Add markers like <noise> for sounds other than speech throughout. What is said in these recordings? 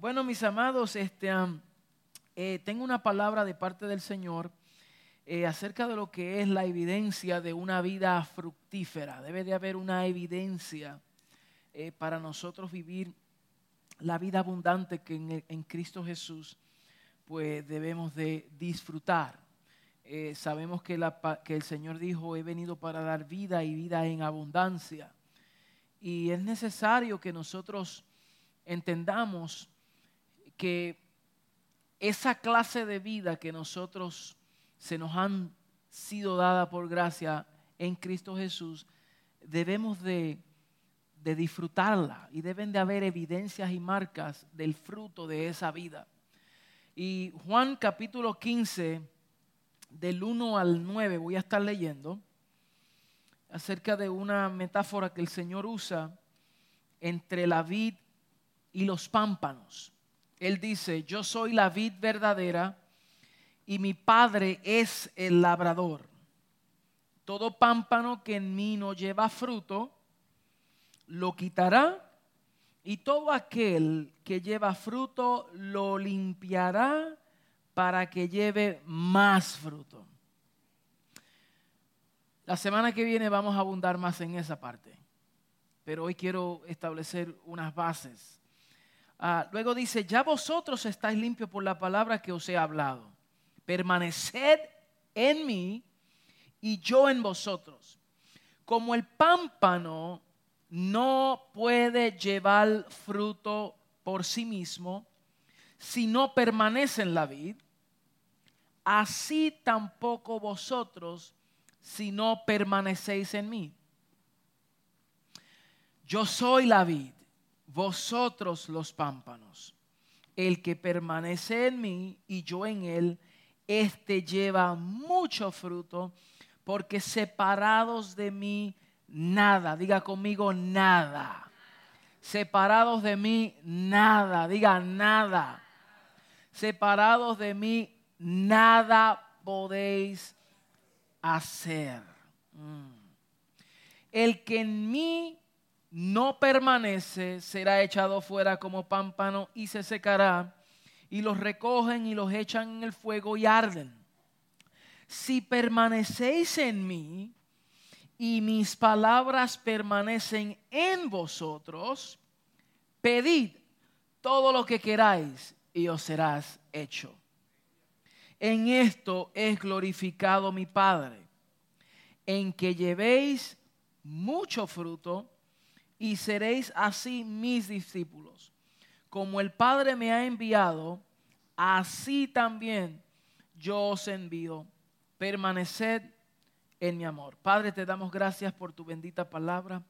Bueno, mis amados, este, eh, tengo una palabra de parte del Señor eh, acerca de lo que es la evidencia de una vida fructífera. Debe de haber una evidencia eh, para nosotros vivir la vida abundante que en, Cristo Jesús pues debemos de disfrutar. sabemos que, que el Señor dijo, he venido para dar vida y vida en abundancia. Y es necesario que nosotros entendamos que esa clase de vida que nosotros se nos han sido dada por gracia en Cristo Jesús, debemos de, disfrutarla y deben de haber evidencias y marcas del fruto de esa vida. Y Juan capítulo 15, del 1 al 9, voy a estar leyendo acerca de una metáfora que el Señor usa entre la vid y los pámpanos. Él dice, yo soy la vid verdadera y mi Padre es el labrador. Todo pámpano que en mí no lleva fruto, lo quitará y todo aquel que lleva fruto lo limpiará para que lleve más fruto. La semana que viene vamos a abundar más en esa parte, pero hoy quiero establecer unas bases. Ah, luego dice, ya vosotros estáis limpios por la palabra que os he hablado. Permaneced en mí y yo en vosotros. Como el pámpano no puede llevar fruto por sí mismo si no permanece en la vid, así tampoco vosotros si no permanecéis en mí. Yo soy la vid, vosotros los pámpanos. El que permanece en mí y yo en él, éste lleva mucho fruto, porque separados de mí, nada, diga conmigo, nada. Separados de mí, nada, diga nada. Separados de mí, nada podéis hacer. Mm. El que en mí no permanece será echado fuera como pámpano y se secará, y los recogen y los echan en el fuego y arden. Si permanecéis en mí y mis palabras permanecen en vosotros, pedid todo lo que queráis y os serás hecho. En esto es glorificado mi Padre, en que llevéis mucho fruto y seréis así mis discípulos. Como el Padre me ha enviado, así también yo os envío. Permaneced en mi amor. Padre, te damos gracias por tu bendita palabra,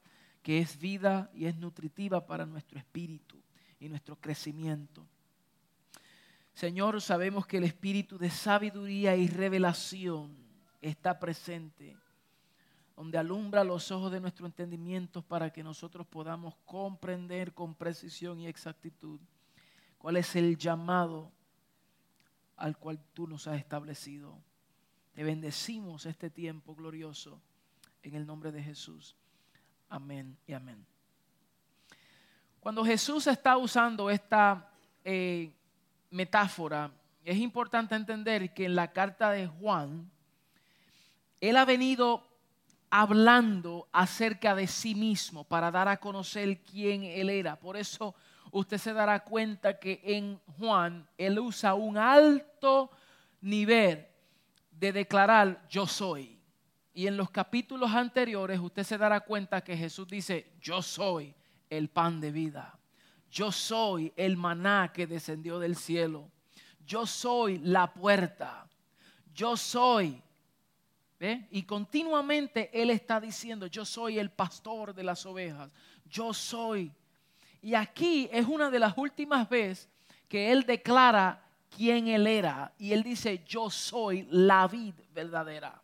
que es vida y es nutritiva para nuestro espíritu y nuestro crecimiento. Señor, sabemos que el espíritu de sabiduría y revelación está presente, donde alumbra los ojos de nuestro entendimiento para que nosotros podamos comprender con precisión y exactitud cuál es el llamado al cual tú nos has establecido. Te bendecimos este tiempo glorioso en el nombre de Jesús. Amén y amén. Cuando Jesús está usando esta eh, metáfora, es importante entender que en la carta de Juan, él ha venido hablando acerca de sí mismo para dar a conocer quién él era. Por eso usted se dará cuenta que en Juan él usa un alto nivel de declarar yo soy. Y en los capítulos anteriores usted se dará cuenta que Jesús dice yo soy el pan de vida yo soy el maná que descendió del cielo. Yo soy la puerta. Yo soy. Y continuamente Él está diciendo, yo soy el pastor de las ovejas. Yo soy. Y aquí es una de las últimas veces que Él declara quién Él era. Y Él dice, yo soy la vid verdadera.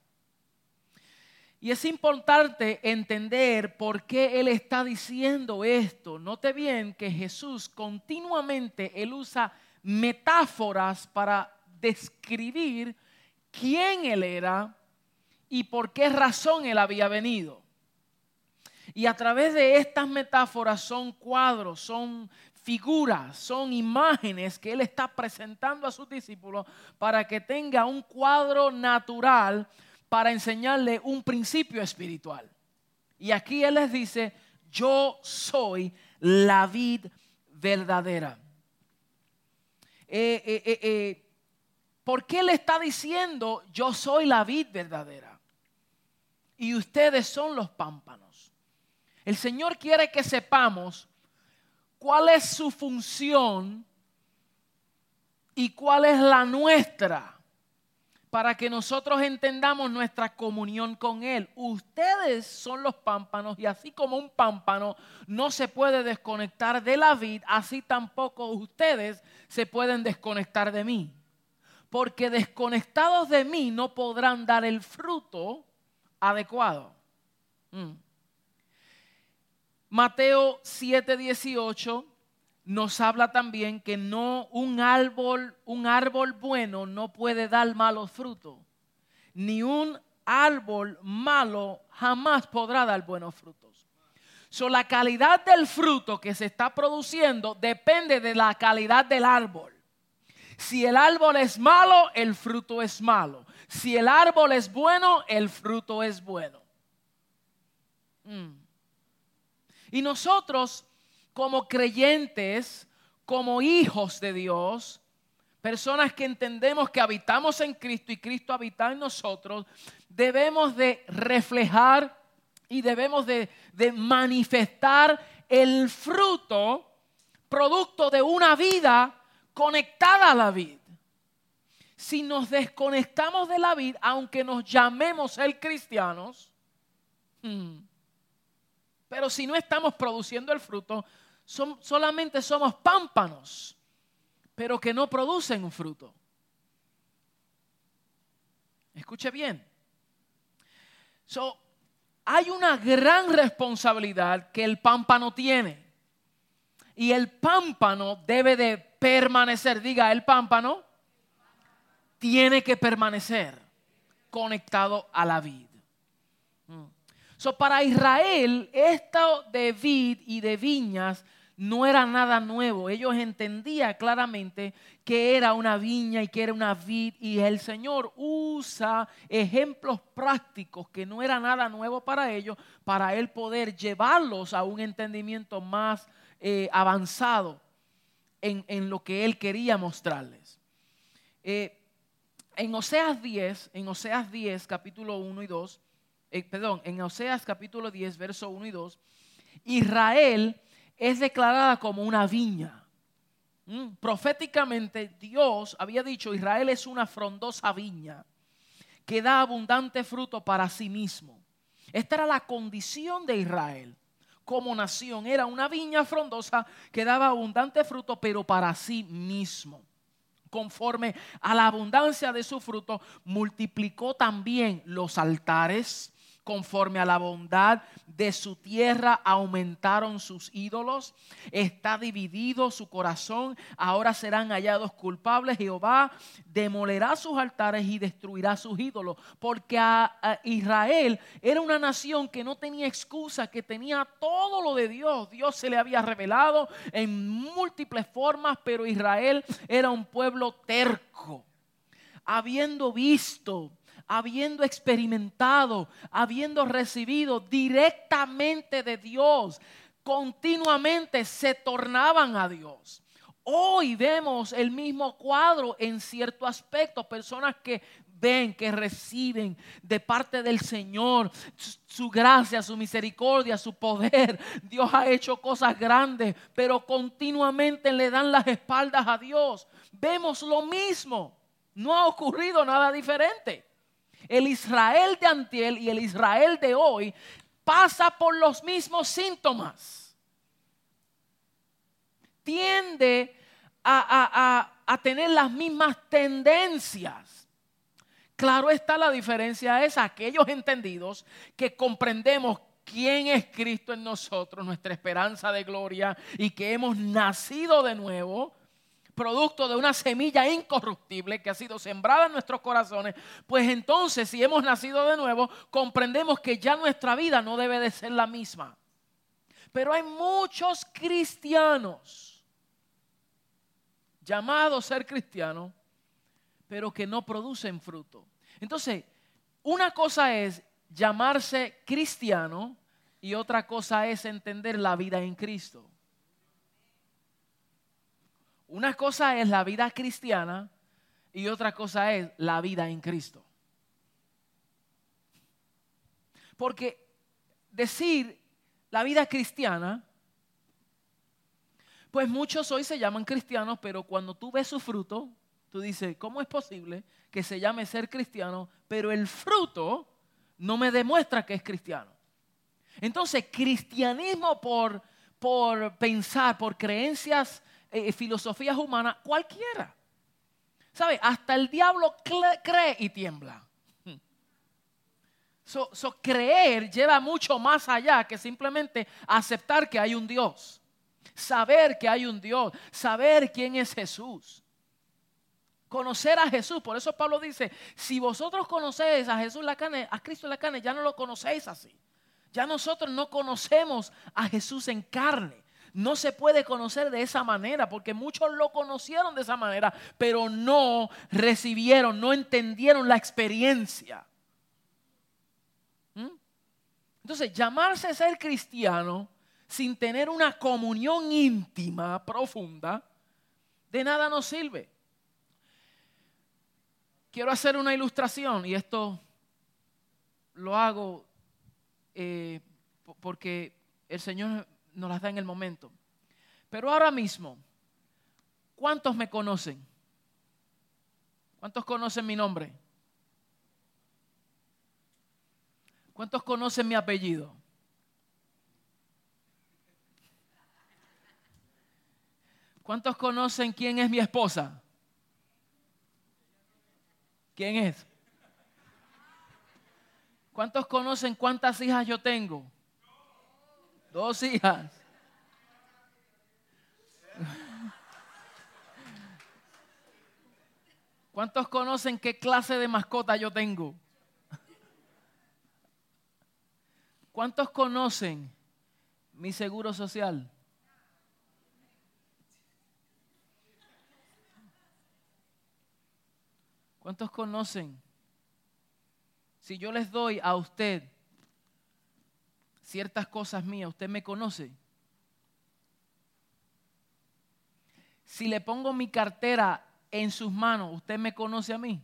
Y es importante entender por qué Él está diciendo esto. Note bien que Jesús continuamente, Él usa metáforas para describir quién Él era y por qué razón Él había venido. Y a través de estas metáforas son cuadros, son figuras, son imágenes que Él está presentando a sus discípulos para que tenga un cuadro natural para enseñarle un principio espiritual. Y aquí Él les dice, yo soy la vid verdadera. Eh, eh, eh, ¿Por qué le está diciendo yo soy la vid verdadera? Y ustedes son los pámpanos. El Señor quiere que sepamos cuál es su función y cuál es la nuestra para que nosotros entendamos nuestra comunión con Él. Ustedes son los pámpanos y así como un pámpano no se puede desconectar de la vid, así tampoco ustedes se pueden desconectar de mí. Porque desconectados de mí no podrán dar el fruto adecuado. Mm. Mateo 7:18 nos habla también que no un árbol, un árbol bueno no puede dar malos frutos, ni un árbol malo jamás podrá dar buenos frutos. So, la calidad del fruto que se está produciendo depende de la calidad del árbol. Si el árbol es malo, el fruto es malo. Si el árbol es bueno, el fruto es bueno. Mm. Y nosotros como creyentes, como hijos de Dios, personas que entendemos que habitamos en Cristo y Cristo habita en nosotros, debemos de reflejar y debemos de, manifestar el fruto, producto de una vida conectada a la vida. Si nos desconectamos de la vida, aunque nos llamemos ser cristianos, hmm, pero si no estamos produciendo el fruto, solamente somos pámpanos, pero que no producen un fruto. Escuche bien. hay una gran responsabilidad que el pámpano tiene. Y el pámpano debe de permanecer. Diga, el pámpano tiene que permanecer conectado a la vida. Mm. So, para Israel, esto de vid y de viñas no era nada nuevo. Ellos entendían claramente que era una viña y que era una vid. Y el Señor usa ejemplos prácticos que no era nada nuevo para ellos, para Él poder llevarlos a un entendimiento más eh, avanzado en, lo que Él quería mostrarles. Eh, en Oseas 10, en Oseas 10, capítulo 1 y 2, eh, perdón, en Oseas capítulo 10, verso 1 y 2, Israel es declarada como una viña. Mm, proféticamente Dios había dicho, Israel es una frondosa viña que da abundante fruto para sí mismo. Esta era la condición de Israel como nación. Era una viña frondosa que daba abundante fruto, pero para sí mismo. Conforme a la abundancia de su fruto, multiplicó también los altares conforme a la bondad de su tierra aumentaron sus ídolos. Está dividido su corazón. Ahora serán hallados culpables. Jehová demolerá sus altares y destruirá sus ídolos. Porque a, Israel era una nación que no tenía excusa, que tenía todo lo de Dios. Dios se le había revelado en múltiples formas, pero Israel era un pueblo terco. Habiendo visto habiendo experimentado, habiendo recibido directamente de Dios, continuamente se tornaban a Dios. Hoy vemos el mismo cuadro en cierto aspecto, personas que ven, que reciben de parte del Señor su gracia, su misericordia, su poder. Dios ha hecho cosas grandes, pero continuamente le dan las espaldas a Dios. Vemos lo mismo. No ha ocurrido nada diferente. El Israel de antiel y el Israel de hoy pasa por los mismos síntomas. Tiende a, tener las mismas tendencias. Claro está la diferencia es aquellos entendidos que comprendemos quién es Cristo en nosotros, nuestra esperanza de gloria y que hemos nacido de nuevo producto de una semilla incorruptible que ha sido sembrada en nuestros corazones, pues entonces si hemos nacido de nuevo, comprendemos que ya nuestra vida no debe de ser la misma. Pero hay muchos cristianos llamados a ser cristianos, pero que no producen fruto. Entonces, una cosa es llamarse cristiano y otra cosa es entender la vida en Cristo. Una cosa es la vida cristiana y otra cosa es la vida en Cristo. Porque decir la vida cristiana, pues muchos hoy se llaman cristianos, pero cuando tú ves su fruto, tú dices, ¿cómo es posible que se llame ser cristiano, pero el fruto no me demuestra que es cristiano? Entonces, cristianismo por, por pensar, por creencias, eh, filosofías humanas, cualquiera. ¿Sabe? Hasta el diablo cree y tiembla. <laughs> Creer lleva mucho más allá que simplemente aceptar que hay un Dios. Saber que hay un Dios. Saber quién es Jesús. Conocer a Jesús. Por eso Pablo dice, si vosotros conocéis a Jesús la carne, a Cristo la carne, ya no lo conocéis así. Ya nosotros no conocemos a Jesús en carne. No se puede conocer de esa manera, porque muchos lo conocieron de esa manera, pero no recibieron, no entendieron la experiencia. Entonces, llamarse ser cristiano sin tener una comunión íntima, profunda, de nada nos sirve. Quiero hacer una ilustración y esto lo hago eh, porque el Señor nos las da en el momento. Pero ahora mismo, ¿cuántos me conocen? ¿Cuántos conocen mi nombre? ¿Cuántos conocen mi apellido? ¿Cuántos conocen quién es mi esposa? ¿Quién es? ¿Cuántos conocen cuántas hijas yo tengo? Dos hijas. ¿Cuántos conocen qué clase de mascota yo tengo? ¿Cuántos conocen mi seguro social? ¿Cuántos conocen? Si yo les doy a usted ciertas cosas mías, usted me conoce. Si le pongo mi cartera en sus manos, usted me conoce a mí.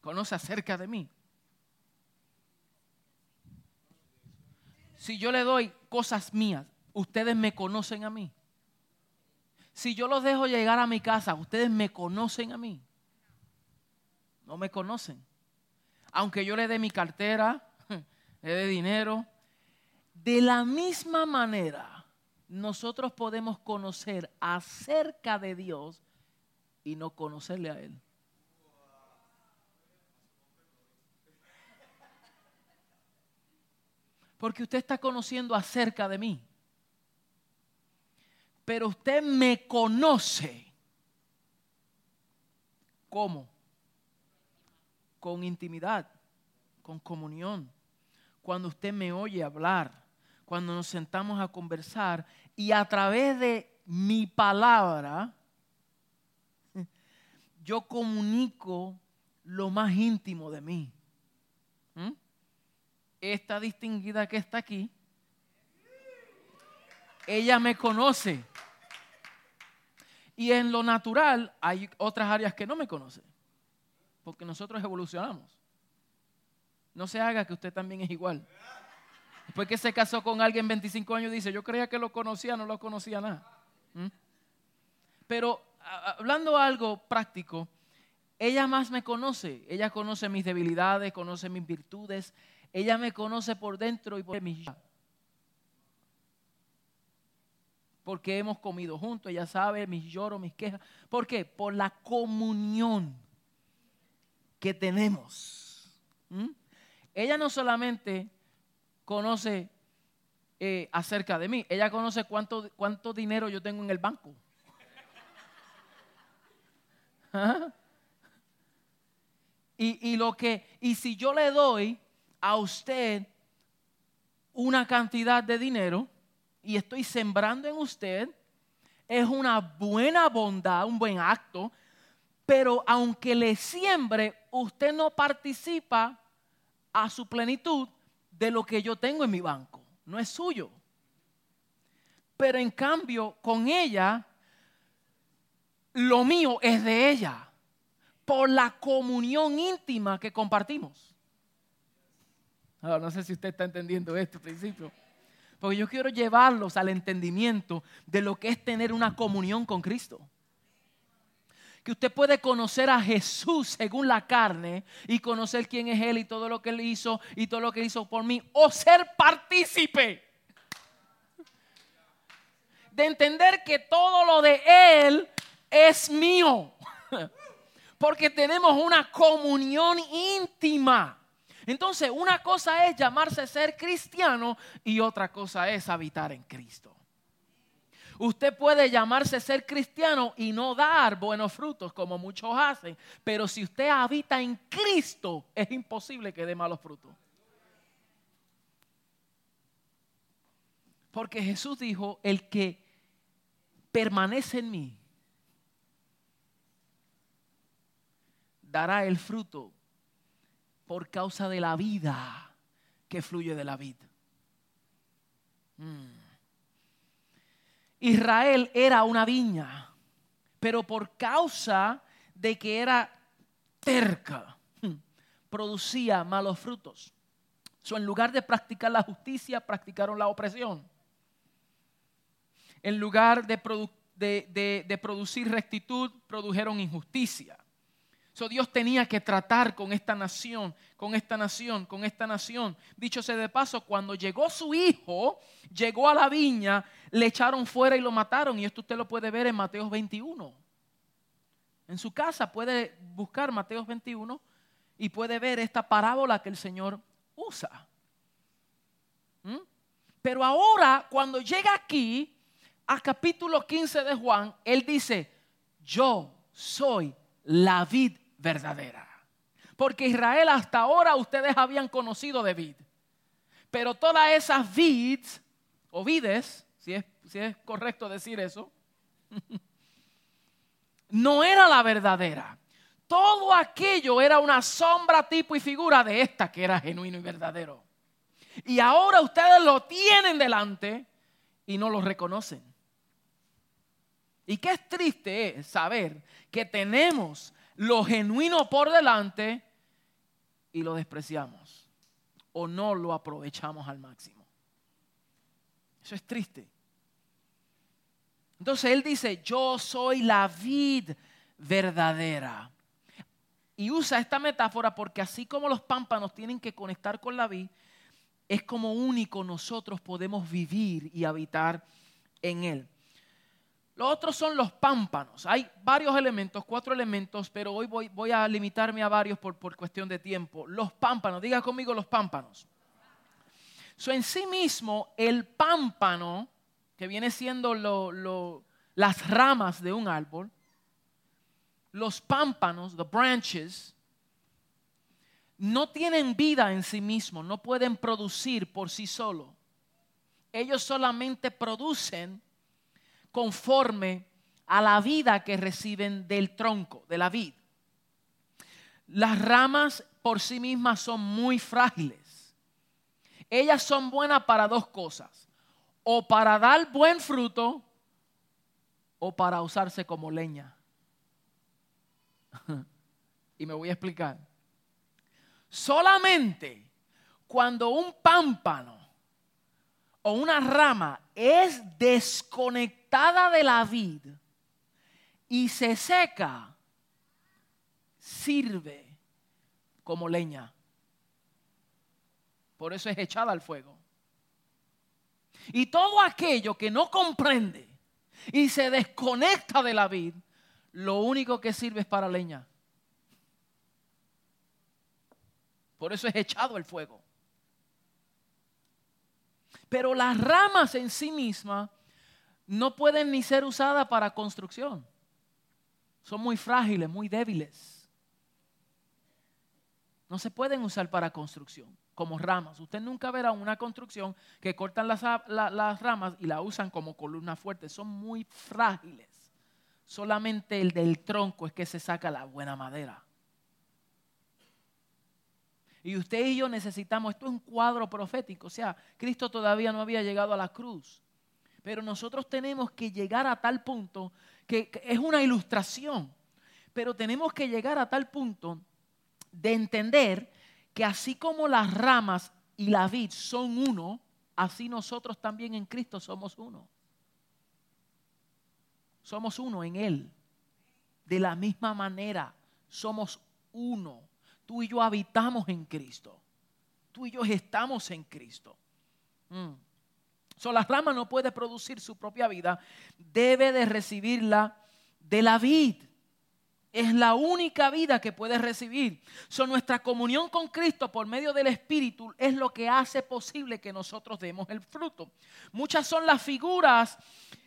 Conoce acerca de mí. Si yo le doy cosas mías, ustedes me conocen a mí. Si yo los dejo llegar a mi casa, ustedes me conocen a mí. No me conocen. Aunque yo le dé mi cartera, le dé dinero. De la misma manera, nosotros podemos conocer acerca de Dios y no conocerle a Él. Porque usted está conociendo acerca de mí. Pero usted me conoce. ¿Cómo? Con intimidad, con comunión. Cuando usted me oye hablar, cuando nos sentamos a conversar y a través de mi palabra, <laughs> yo comunico lo más íntimo de mí. ¿Mm? esta distinguida que está aquí, ella me conoce. Y en lo natural hay otras áreas que no me conocen, porque nosotros evolucionamos. No se haga que usted también es igual. Después que se casó con alguien 25 años, dice, yo creía que lo conocía, no lo conocía nada. ¿Mm? Pero hablando algo práctico, ella más me conoce. Ella conoce mis debilidades, conoce mis virtudes, ella me conoce por dentro y por mis porque hemos comido juntos, ella sabe mis lloros, mis quejas. ¿Por qué? Por la comunión que tenemos. ¿Mm? Ella no solamente conoce eh, acerca de mí, ella conoce cuánto, cuánto dinero yo tengo en el banco. <laughs> Y, y, lo que, y si yo le doy a usted una cantidad de dinero y estoy sembrando en usted, es una buena bondad, un buen acto, pero aunque le siembre, usted no participa a su plenitud de lo que yo tengo en mi banco. No es suyo. Pero en cambio, con ella, lo mío es de ella, por la comunión íntima que compartimos. no sé si usted está entendiendo este principio. Porque yo quiero llevarlos al entendimiento de lo que es tener una comunión con Cristo. Que usted puede conocer a Jesús según la carne y conocer quién es Él y todo lo que Él hizo y todo lo que hizo por mí. O ser partícipe. De entender que todo lo de Él es mío. <laughs> Porque tenemos una comunión íntima. Entonces, una cosa es llamarse ser cristiano y otra cosa es habitar en Cristo. Usted puede llamarse ser cristiano y no dar buenos frutos como muchos hacen, pero si usted habita en Cristo es imposible que dé malos frutos. Porque Jesús dijo, el que permanece en mí, dará el fruto por causa de la vida que fluye de la vida. Mm. Israel era una viña, pero por causa de que era terca, mm, producía malos frutos. en lugar de practicar la justicia, practicaron la opresión. En lugar de, de producir rectitud, produjeron injusticia. So Dios tenía que tratar con esta nación, con esta nación, con esta nación. Dicho sea de paso, cuando llegó su hijo, llegó a la viña, le echaron fuera y lo mataron. Y esto usted lo puede ver en Mateo 21. En su casa puede buscar Mateo 21 y puede ver esta parábola que el Señor usa. ¿Mm? Pero ahora, cuando llega aquí, a capítulo 15 de Juan, él dice, yo soy la vid verdadera. Porque Israel hasta ahora ustedes habían conocido de vid. Pero todas esas vids, o vides, si es, si es correcto decir eso, <laughs> no era la verdadera. Todo aquello era una sombra, tipo y figura de esta que era genuino y verdadero. Y ahora ustedes lo tienen delante y no lo reconocen. Y qué es triste es saber que tenemos lo genuino por delante y lo despreciamos o no lo aprovechamos al máximo. Eso es triste. Entonces él dice, yo soy la vid verdadera. Y usa esta metáfora porque así como los pámpanos tienen que conectar con la vid, es como único nosotros podemos vivir y habitar en él. Los otros son los pámpanos. Hay varios elementos, cuatro elementos, pero hoy voy, a limitarme a varios por, cuestión de tiempo. Los pámpanos, diga conmigo los pámpanos. So, en sí mismo, el pámpano, que viene siendo las ramas de un árbol, los pámpanos, the branches, no tienen vida en sí mismos, no pueden producir por sí solos. Ellos solamente producen conforme a la vida que reciben del tronco, de la vid. Las ramas por sí mismas son muy frágiles. Ellas son buenas para dos cosas, o para dar buen fruto o para usarse como leña. <laughs> y me voy a explicar. Solamente cuando un pámpano o una rama es desconectada de la vid y se seca, sirve como leña. Por eso es echada al fuego. Y todo aquello que no comprende y se desconecta de la vid, lo único que sirve es para leña. Por eso es echado al fuego. Pero las ramas en sí mismas no pueden ni ser usadas para construcción. Son muy frágiles, muy débiles. No se pueden usar para construcción, como ramas. Usted nunca verá una construcción que cortan las, ramas y la usan como columna fuerte. Son muy frágiles. Solamente el del tronco es que se saca la buena madera. Y usted y yo necesitamos, esto es un cuadro profético, o sea, Cristo todavía no había llegado a la cruz. Pero nosotros tenemos que llegar a tal punto que, es una ilustración, pero tenemos que llegar a tal punto de entender que así como las ramas y la vid son uno, así nosotros también en Cristo somos uno. Somos uno en Él. De la misma manera, somos uno. Tú y yo habitamos en Cristo. Tú y yo estamos en Cristo. Mm. la rama no puede producir su propia vida, debe de recibirla de la vid. Es la única vida que puede recibir. So, nuestra comunión con Cristo por medio del Espíritu es lo que hace posible que nosotros demos el fruto. Muchas son las figuras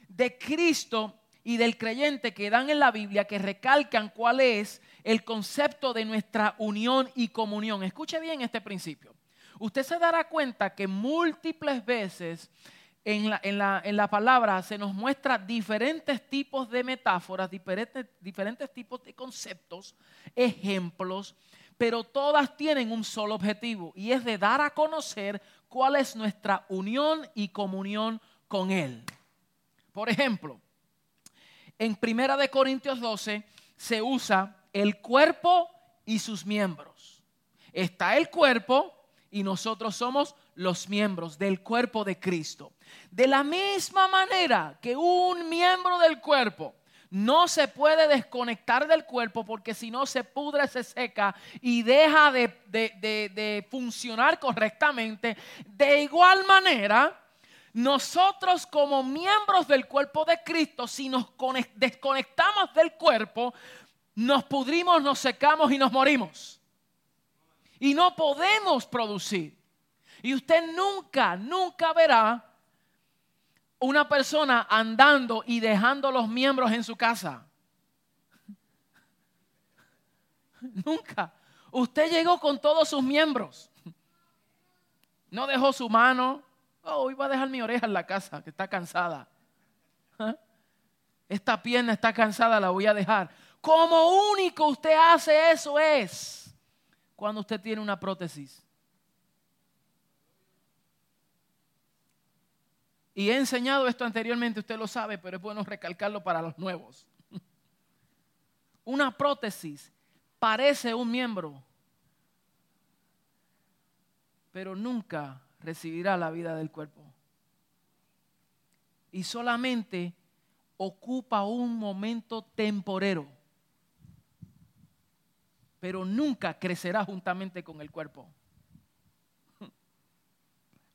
de Cristo y del creyente que dan en la Biblia que recalcan cuál es el concepto de nuestra unión y comunión. Escuche bien este principio. Usted se dará cuenta que múltiples veces en la, palabra se nos muestra diferentes tipos de metáforas, diferentes, diferentes tipos de conceptos, ejemplos, pero todas tienen un solo objetivo y es de dar a conocer cuál es nuestra unión y comunión con Él. Por ejemplo, en Primera de Corintios 12 se usa el cuerpo y sus miembros. Está el cuerpo y nosotros somos los miembros del cuerpo de Cristo. De la misma manera que un miembro del cuerpo no se puede desconectar del cuerpo porque si no se pudre, se seca y deja de, de, funcionar correctamente. De igual manera, nosotros como miembros del cuerpo de Cristo, si nos desconectamos del cuerpo, nos pudrimos, nos secamos y nos morimos. Y no podemos producir. Y usted nunca, nunca verá una persona andando y dejando los miembros en su casa. <laughs> Nunca. Usted llegó con todos sus miembros. No dejó su mano. Oh, va a dejar mi oreja en la casa, que está cansada. ¿Ah? Esta pierna está cansada, la voy a dejar. Como único usted hace eso es cuando usted tiene una prótesis. Y he enseñado esto anteriormente, usted lo sabe, pero es bueno recalcarlo para los nuevos. <laughs> Una prótesis parece un miembro, pero nunca recibirá la vida del cuerpo. Y solamente ocupa un momento temporero pero nunca crecerá juntamente con el cuerpo. <laughs>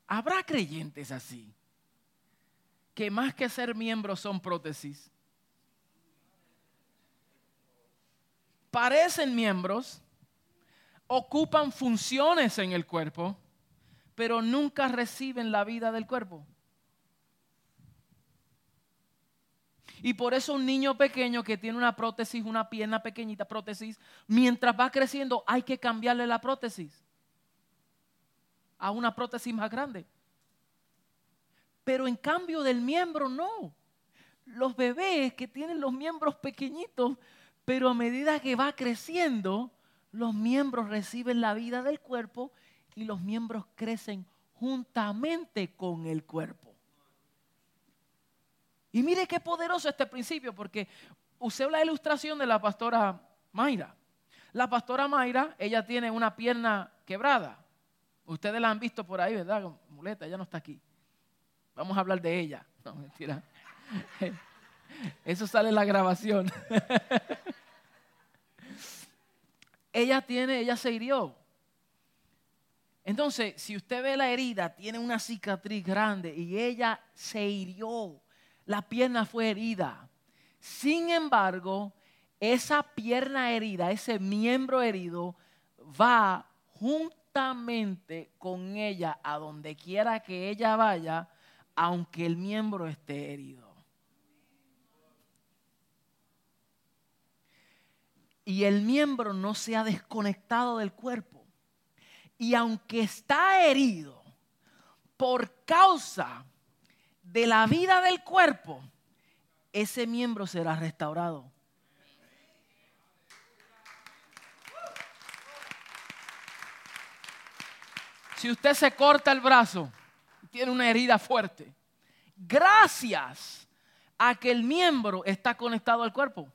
Habrá creyentes así, que más que ser miembros son prótesis. Parecen miembros, ocupan funciones en el cuerpo, pero nunca reciben la vida del cuerpo. Y por eso un niño pequeño que tiene una prótesis, una pierna pequeñita prótesis, mientras va creciendo hay que cambiarle la prótesis a una prótesis más grande. Pero en cambio del miembro no. Los bebés que tienen los miembros pequeñitos, pero a medida que va creciendo, los miembros reciben la vida del cuerpo y los miembros crecen juntamente con el cuerpo. Y mire qué poderoso este principio, porque usé la ilustración de la pastora Mayra. La pastora Mayra, ella tiene una pierna quebrada. Ustedes la han visto por ahí, ¿verdad? Muleta, ella no está aquí. Vamos a hablar de ella. No, mentira. <laughs> Eso sale en la grabación. <laughs> ella tiene, ella se hirió. Entonces, si usted ve la herida, tiene una cicatriz grande y ella se hirió la pierna fue herida. Sin embargo, esa pierna herida, ese miembro herido, va juntamente con ella a donde quiera que ella vaya, aunque el miembro esté herido. Y el miembro no se ha desconectado del cuerpo. Y aunque está herido por causa de la vida del cuerpo, ese miembro será restaurado. Si usted se corta el brazo, tiene una herida fuerte, gracias a que el miembro está conectado al cuerpo.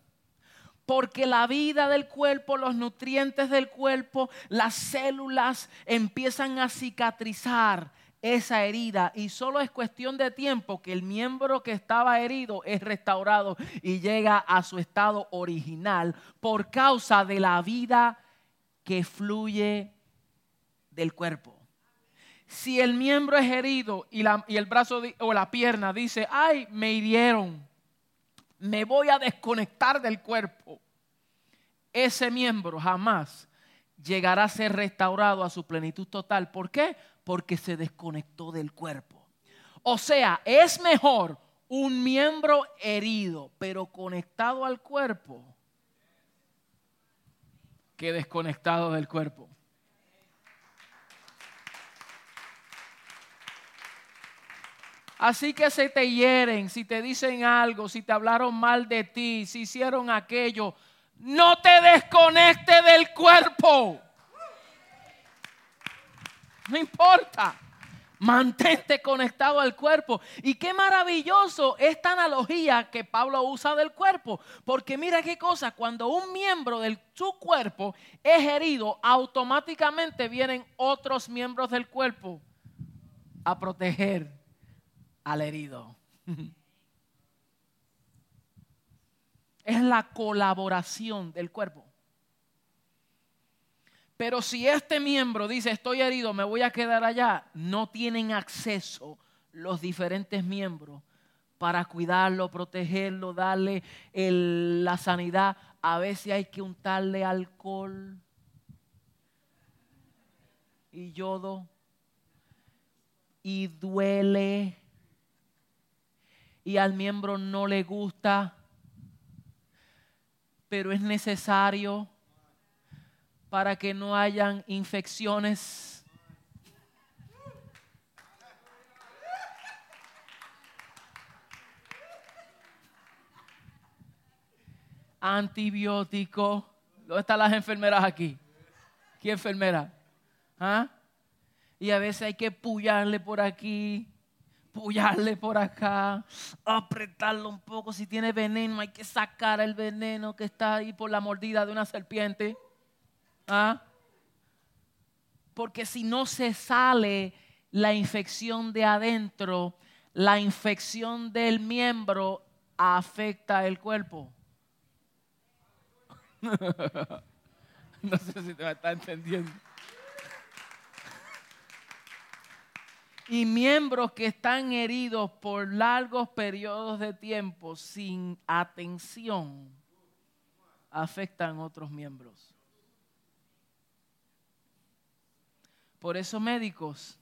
Porque la vida del cuerpo, los nutrientes del cuerpo, las células empiezan a cicatrizar esa herida. Y solo es cuestión de tiempo que el miembro que estaba herido es restaurado y llega a su estado original por causa de la vida que fluye del cuerpo. Si el miembro es herido y, el brazo o la pierna dice, ay, me hirieron, me voy a desconectar del cuerpo, ese miembro jamás llegará a ser restaurado a su plenitud total. ¿Por qué? Porque se desconectó del cuerpo. O sea, es mejor un miembro herido, pero conectado al cuerpo, que desconectado del cuerpo. Así que se te hieren, si te dicen algo, si te hablaron mal de ti, si hicieron aquello, no te desconecte del cuerpo. No importa. Mantente conectado al cuerpo. Y qué maravilloso esta analogía que Pablo usa del cuerpo. Porque mira qué cosa, cuando un miembro de su cuerpo es herido, automáticamente vienen otros miembros del cuerpo a proteger al herido. <laughs> Es la colaboración del cuerpo. Pero si este miembro dice estoy herido, me voy a quedar allá, no tienen acceso los diferentes miembros para cuidarlo, protegerlo, darle la sanidad. A veces hay que untarle alcohol y yodo y duele y al miembro no le gusta, pero es necesario para que no hayan infecciones. Antibiótico. ¿Dónde están las enfermeras aquí? ¿Qué enfermera? ¿Ah? Y a veces hay que pullarle por aquí, pullarle por acá, apretarlo un poco. Si tiene veneno, hay que sacar el veneno que está ahí por la mordida de una serpiente. ¿Ah? Porque si no se sale la infección de adentro, la infección del miembro afecta el cuerpo. <laughs> no sé si te está entendiendo. Y miembros que están heridos por largos periodos de tiempo sin atención afectan otros miembros. Por eso médicos,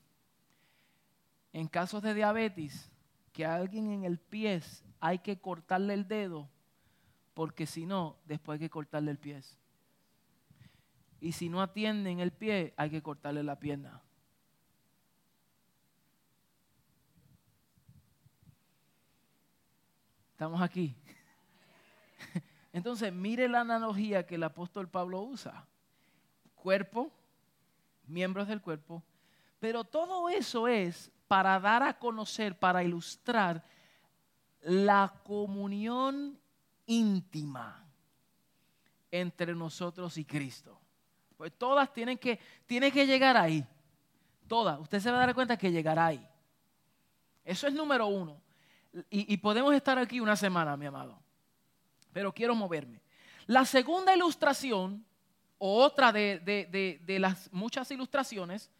en casos de diabetes, que a alguien en el pie hay que cortarle el dedo, porque si no, después hay que cortarle el pie. Y si no atienden el pie, hay que cortarle la pierna. Estamos aquí. <laughs> Entonces, mire la analogía que el apóstol Pablo usa. Cuerpo, miembros del cuerpo, pero todo eso es para dar a conocer, para ilustrar la comunión íntima entre nosotros y Cristo. Pues todas tienen que, tienen que llegar ahí. Todas. Usted se va a dar cuenta que llegará ahí. Eso es número uno y, podemos estar aquí una semana, mi amado, pero quiero moverme. La segunda ilustración, o otra de, las muchas ilustraciones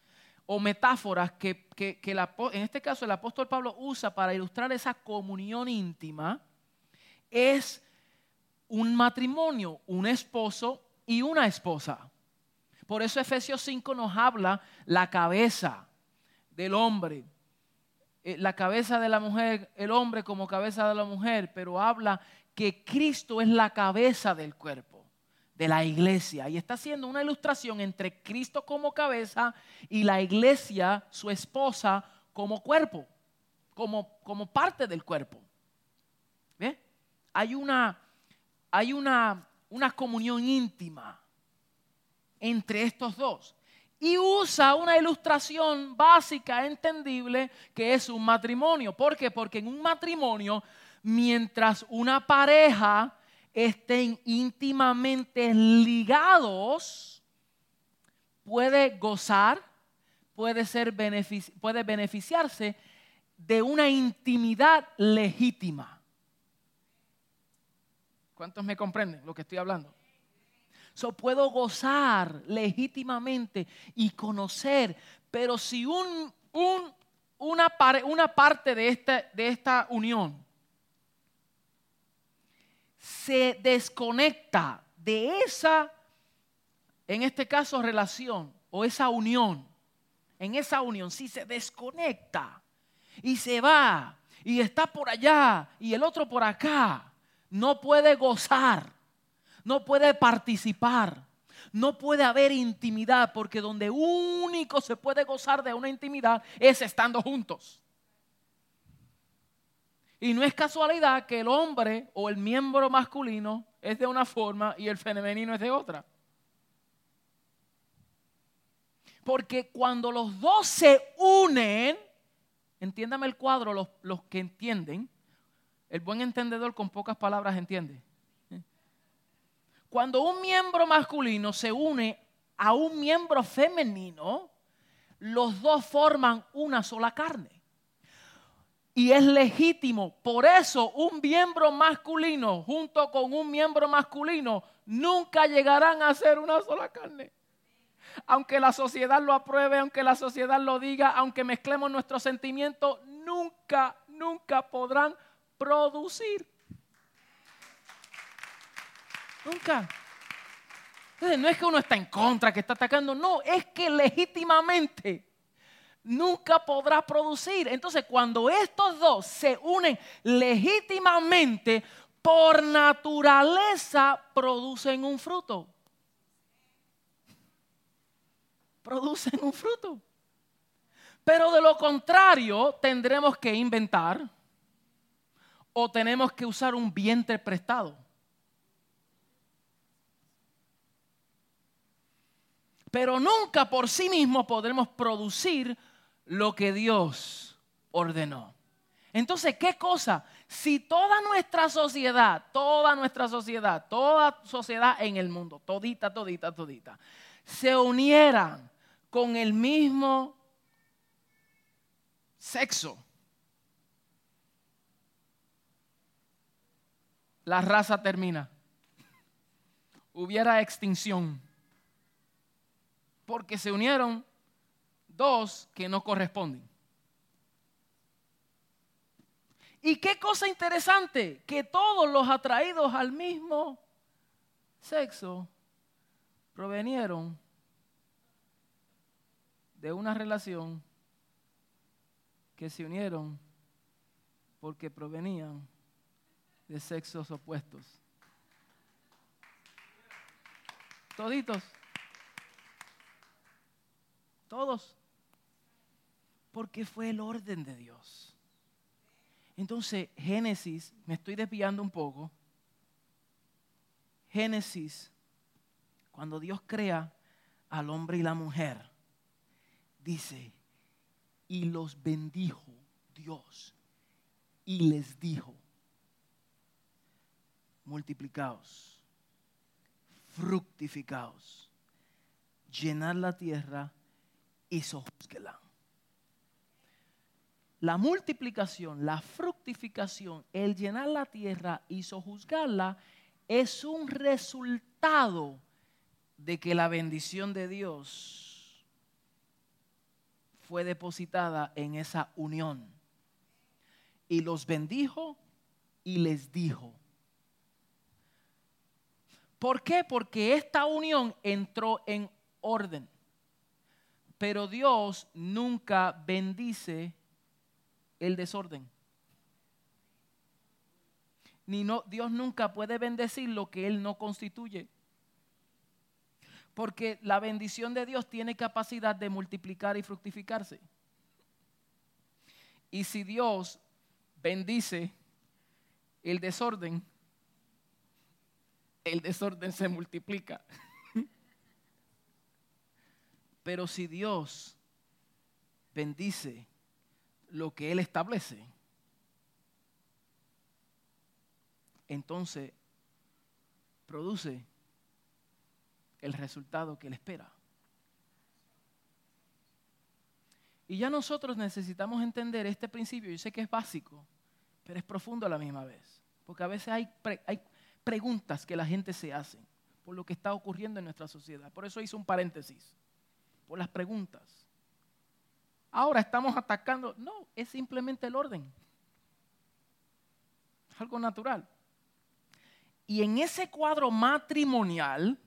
o metáforas que, en este caso el apóstol Pablo usa para ilustrar esa comunión íntima, es un matrimonio, un esposo y una esposa. Por eso Efesios 5 nos habla la cabeza del hombre, la cabeza de la mujer, el hombre como cabeza de la mujer, pero habla que Cristo es la cabeza del cuerpo. de la iglesia. Y está haciendo una ilustración entre Cristo como cabeza y la iglesia, su esposa, como cuerpo, como, como parte del cuerpo. ¿Ve? Hay una, hay una, una comunión íntima entre estos dos. Y usa una ilustración básica, entendible, que es un matrimonio. ¿Por qué? Porque en un matrimonio, mientras una pareja estén íntimamente ligados, puede gozar, puede, ser puede beneficiarse de una intimidad legítima. ¿Cuántos me comprenden lo que estoy hablando? So, puedo gozar legítimamente y conocer, pero si un, una, una, parte de esta, de esta unión se desconecta de esa, en este caso, relación o esa unión, en esa unión, si se desconecta y se va y está por allá y el otro por acá, no puede gozar, no puede participar, no puede haber intimidad, porque donde único se puede gozar de una intimidad es estando juntos. Y no es casualidad que el hombre o el miembro masculino es de una forma y el femenino es de otra. Porque cuando los dos se unen, entiéndame el cuadro, los, los que entienden, el buen entendedor con pocas palabras entiende. Cuando un miembro masculino se une a un miembro femenino, los dos forman una sola carne y es legítimo. Por eso un miembro masculino junto con un miembro masculino nunca llegarán a ser una sola carne. Aunque la sociedad lo apruebe, aunque la sociedad lo diga, aunque mezclemos nuestros sentimientos, nunca, nunca podrán producir. Nunca. Entonces, no es que uno está en contra, que está atacando, no, es que legítimamente nunca podrá producir. Entonces, cuando estos dos se unen legítimamente, por naturaleza producen un fruto. Producen un fruto. Pero de lo contrario, tendremos que inventar o tenemos que usar un vientre prestado. Pero nunca por sí mismo podremos producir lo que Dios ordenó. Entonces, ¿qué cosa? Si toda nuestra sociedad, toda nuestra sociedad, toda sociedad en el mundo, todita, todita, todita, se unieran con el mismo sexo, la raza termina. Hubiera extinción. Porque se unieron dos que no corresponden. Y qué cosa interesante, que todos los atraídos al mismo sexo provenieron de una relación que se unieron porque provenían de sexos opuestos. Toditos. Todos porque fue el orden de Dios. Entonces, Génesis, me estoy desviando un poco. Génesis, cuando Dios crea al hombre y la mujer, dice, y los bendijo Dios y les dijo, multiplicaos, fructificaos, llenad la tierra y sojuzguela la multiplicación, la fructificación, el llenar la tierra y sojuzgarla es un resultado de que la bendición de Dios fue depositada en esa unión. Y los bendijo y les dijo. ¿Por qué? Porque esta unión entró en orden. Pero Dios nunca bendice el desorden. Ni no, Dios nunca puede bendecir lo que Él no constituye. Porque la bendición de Dios tiene capacidad de multiplicar y fructificarse. Y si Dios bendice el desorden, el desorden se multiplica. Pero si Dios bendice lo que Él establece, entonces produce el resultado que Él espera. Y ya nosotros necesitamos entender este principio. Yo sé que es básico, pero es profundo a la misma vez. Porque a veces hay, hay preguntas que la gente se hace por lo que está ocurriendo en nuestra sociedad. Por eso hice un paréntesis, por las preguntas. Ahora estamos atacando. No, es simplemente el orden. Es algo natural. Y en ese cuadro matrimonial,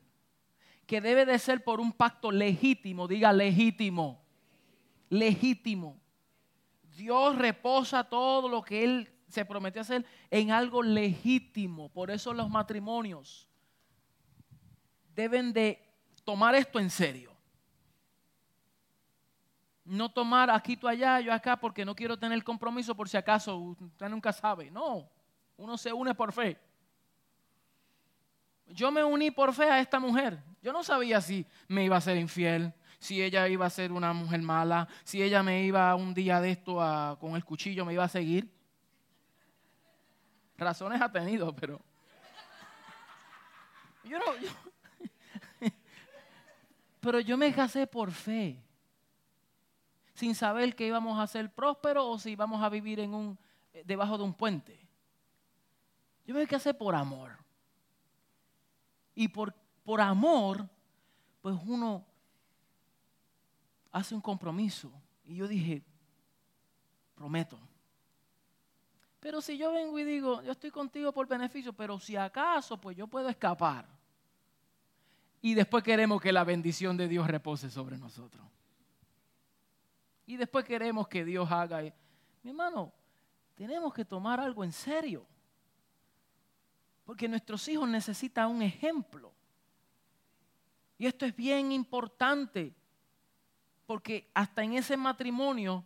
que debe de ser por un pacto legítimo, diga legítimo, legítimo. Dios reposa todo lo que Él se prometió hacer en algo legítimo. Por eso los matrimonios deben de tomar esto en serio. No tomar aquí tú allá, yo acá, porque no quiero tener compromiso por si acaso, usted nunca sabe. No, uno se une por fe. Yo me uní por fe a esta mujer. Yo no sabía si me iba a ser infiel, si ella iba a ser una mujer mala, si ella me iba un día de esto con el cuchillo, me iba a seguir. Razones ha tenido, pero... <laughs> Pero yo me casé por fe, sin saber que íbamos a ser prósperos o si íbamos a vivir un, debajo de un puente. Yo me casé por amor. Y por, por amor, pues uno hace un compromiso. Y yo dije, prometo. Pero si yo vengo y digo, yo estoy contigo por beneficio, pero si acaso, pues yo puedo escapar. Y después queremos que la bendición de Dios repose sobre nosotros. Y después queremos que Dios haga. Mi hermano, tenemos que tomar algo en serio. Porque nuestros hijos necesitan un ejemplo. Y esto es bien importante, porque hasta en ese matrimonio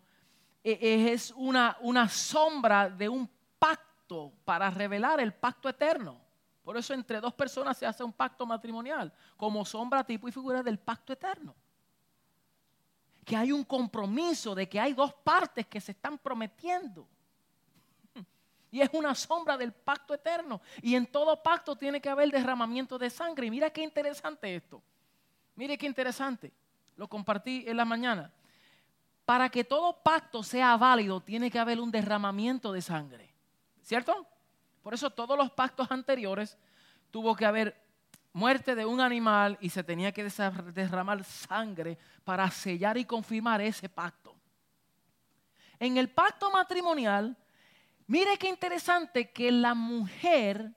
e, e, es una, una sombra de un pacto para revelar el pacto eterno. Por eso entre dos personas se hace un pacto matrimonial, como sombra, tipo y figura del pacto eterno. Que hay un compromiso de que hay dos partes que se están prometiendo. Y es una sombra del pacto eterno. Y en todo pacto tiene que haber derramamiento de sangre. Y mira qué interesante esto. Mire qué interesante. Lo compartí en la mañana. Para que todo pacto sea válido, tiene que haber un derramamiento de sangre. ¿Cierto? Por eso todos los pactos anteriores tuvo que haber muerte de un animal y se tenía que derramar sangre para sellar y confirmar ese pacto. En el pacto matrimonial Mire qué interesante que la mujer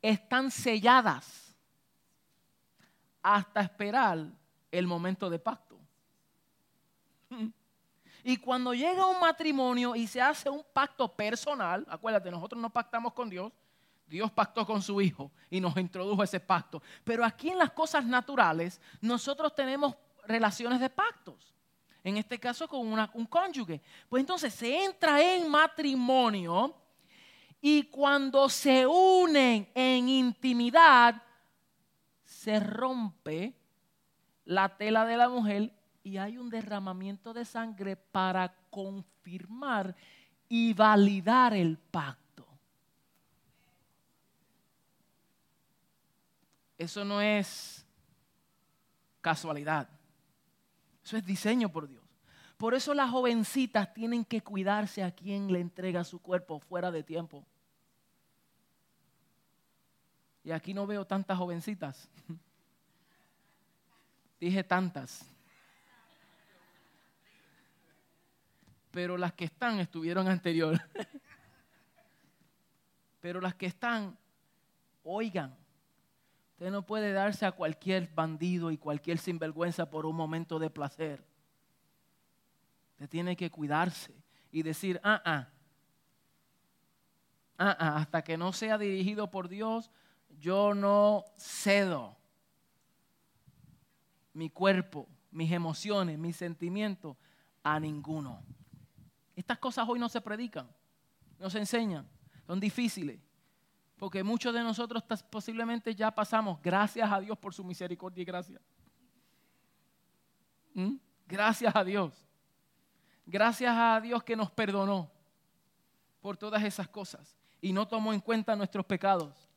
están selladas hasta esperar el momento de pacto. <laughs> Y cuando llega un matrimonio y se hace un pacto personal, acuérdate, nosotros no pactamos con Dios, Dios pactó con su Hijo y nos introdujo ese pacto. Pero aquí en las cosas naturales, nosotros tenemos relaciones de pactos en este caso con un cónyuge. Pues entonces se entra en matrimonio y cuando se unen en intimidad, se rompe la tela de la mujer y hay un derramamiento de sangre para confirmar y validar el pacto. Eso no es casualidad. Eso es diseño por Dios. Por eso las jovencitas tienen que cuidarse a quien le entrega su cuerpo fuera de tiempo. Y aquí no veo tantas jovencitas. <laughs> Dije tantas. Pero las que están estuvieron anterior. <laughs> Pero las que están, oigan, usted no puede darse a cualquier bandido y cualquier sinvergüenza por un momento de placer. Usted tiene que cuidarse y decir, ah, ah, ah, ah, hasta que no sea dirigido por Dios, yo no cedo. mi cuerpo, mis emociones, mis sentimientos, a ninguno. Estas cosas hoy no se predican, no se enseñan, son difíciles. Porque muchos de nosotros posiblemente ya pasamos, gracias a Dios por su misericordia y gracia. ¿Mm? Gracias a Dios. Gracias a Dios que nos perdonó por todas esas cosas y no tomó en cuenta nuestros pecados.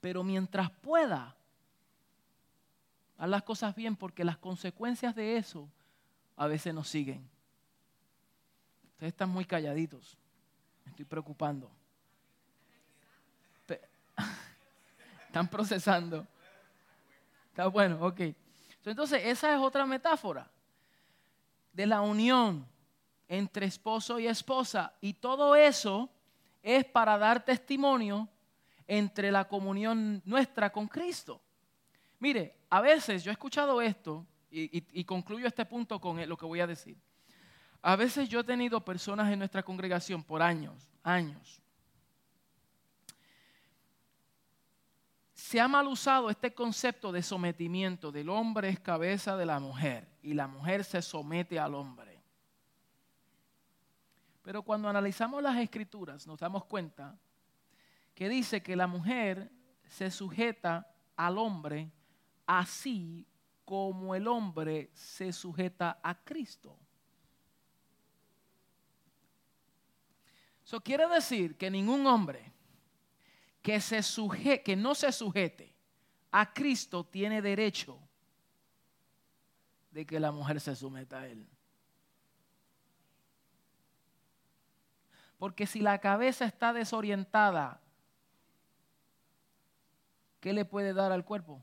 Pero mientras pueda, haz las cosas bien porque las consecuencias de eso a veces nos siguen. Ustedes están muy calladitos. Estoy preocupando. Están procesando. Está bueno, ok. Entonces, esa es otra metáfora de la unión entre esposo y esposa. Y todo eso es para dar testimonio entre la comunión nuestra con Cristo. Mire, a veces yo he escuchado esto y, concluyo este punto con lo que voy a decir. A veces yo he tenido personas en nuestra congregación por años, años. Se ha mal usado este concepto de sometimiento, del hombre es cabeza de la mujer y la mujer se somete al hombre. Pero cuando analizamos las escrituras nos damos cuenta que dice que la mujer se sujeta al hombre así como el hombre se sujeta a Cristo. Eso quiere decir que ningún hombre que, se que no se sujete a Cristo tiene derecho de que la mujer se someta a él. Porque si la cabeza está desorientada, ¿qué le puede dar al cuerpo?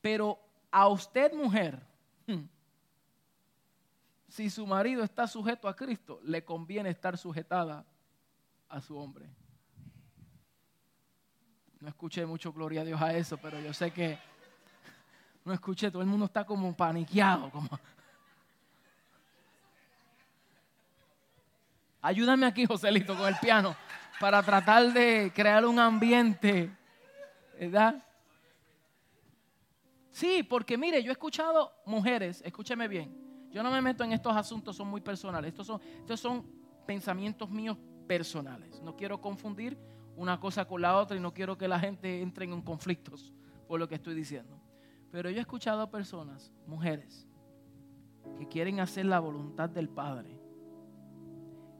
Pero a usted, mujer, <laughs> si su marido está sujeto a Cristo, le conviene estar sujetada a su hombre. No escuché mucho gloria a Dios a eso, pero yo sé que no escuché, todo el mundo está como paniqueado, como Ayúdame aquí, Joselito, con el piano, para tratar de crear un ambiente, ¿verdad? Sí, porque mire, yo he escuchado mujeres, escúcheme bien, yo no me meto en estos asuntos, son muy personales, estos son, estos son pensamientos míos personales. No quiero confundir una cosa con la otra y no quiero que la gente entre en conflictos por lo que estoy diciendo. Pero yo he escuchado personas, mujeres, que quieren hacer la voluntad del Padre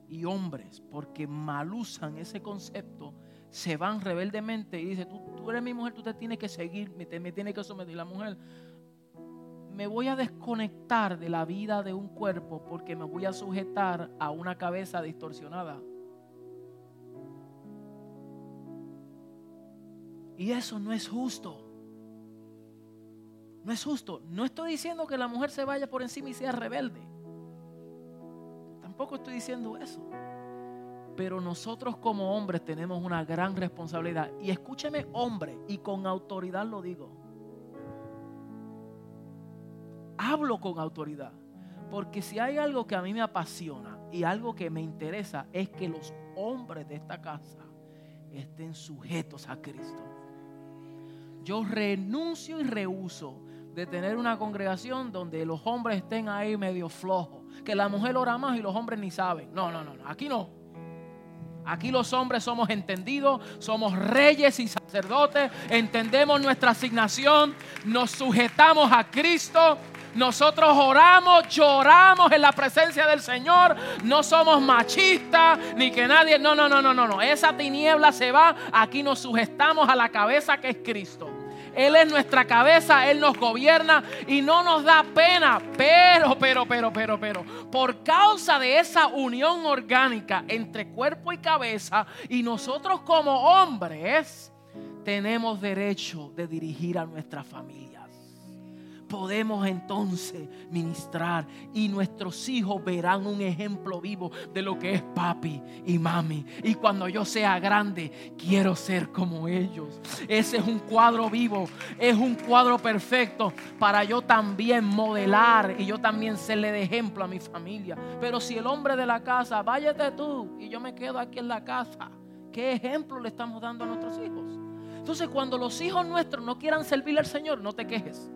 y hombres, porque malusan ese concepto, se van rebeldemente y dicen, tú, eres mi mujer, tú te tienes que seguir, me, me tienes que someter. la mujer, me voy a desconectar de la vida de un cuerpo porque me voy a sujetar a una cabeza distorsionada. Y eso no es justo. No es justo. No estoy diciendo que la mujer se vaya por encima y sea rebelde tampoco estoy diciendo eso. Pero nosotros como hombres tenemos una gran responsabilidad. Y escúcheme, hombre, y con autoridad lo digo. Hablo con autoridad. Porque si hay algo que a mí me apasiona y algo que me interesa es que los hombres de esta casa estén sujetos a Cristo. Yo renuncio y rehuso de tener una congregación donde los hombres estén ahí medio flojos, que la mujer ora más y los hombres ni saben. No, no, no, no. aquí no. Aquí los hombres somos entendidos, somos reyes y sacerdotes, entendemos nuestra asignación, nos sujetamos a Cristo, nosotros oramos, lloramos en la presencia del Señor, no somos machistas ni que nadie, no, no, no, no, no, no, esa tiniebla se va, aquí nos sujetamos a la cabeza que es Cristo. Él es nuestra cabeza, Él nos gobierna y no nos da pena. Pero, pero, pero, pero, pero, por causa de esa unión orgánica entre cuerpo y cabeza y nosotros como hombres, tenemos derecho de dirigir a nuestra familia podemos entonces ministrar y nuestros hijos verán un ejemplo vivo de lo que es papi y mami. Y cuando yo sea grande, quiero ser como ellos. Ese es un cuadro vivo, es un cuadro perfecto para yo también modelar y yo también serle de ejemplo a mi familia. Pero si el hombre de la casa, váyate tú y yo me quedo aquí en la casa, ¿qué ejemplo le estamos dando a nuestros hijos? Entonces, cuando los hijos nuestros no quieran servirle al Señor, no te quejes.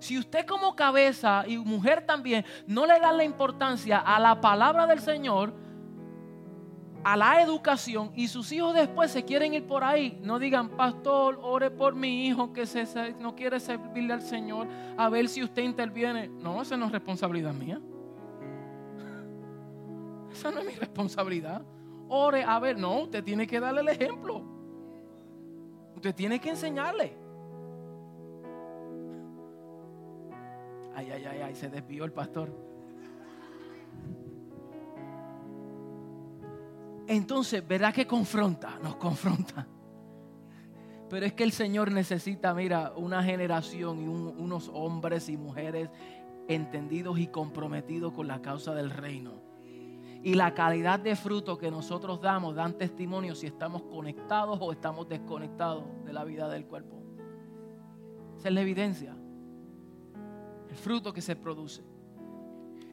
Si usted como cabeza y mujer también no le da la importancia a la palabra del Señor, a la educación y sus hijos después se quieren ir por ahí, no digan, pastor, ore por mi hijo que no quiere servirle al Señor, a ver si usted interviene. No, esa no es responsabilidad mía. <laughs> Esa no es mi responsabilidad. Ore, a ver, no, usted tiene que darle el ejemplo. Usted tiene que enseñarle. Ay, ay, ay, ay, se desvió el pastor. Entonces, ¿verdad que confronta? Nos confronta. Pero es que el Señor necesita, mira, una generación y unos hombres y mujeres entendidos y comprometidos con la causa del reino. Y la calidad de fruto que nosotros damos dan testimonio si estamos conectados o estamos desconectados de la vida del cuerpo. Esa es la evidencia. El fruto que se produce.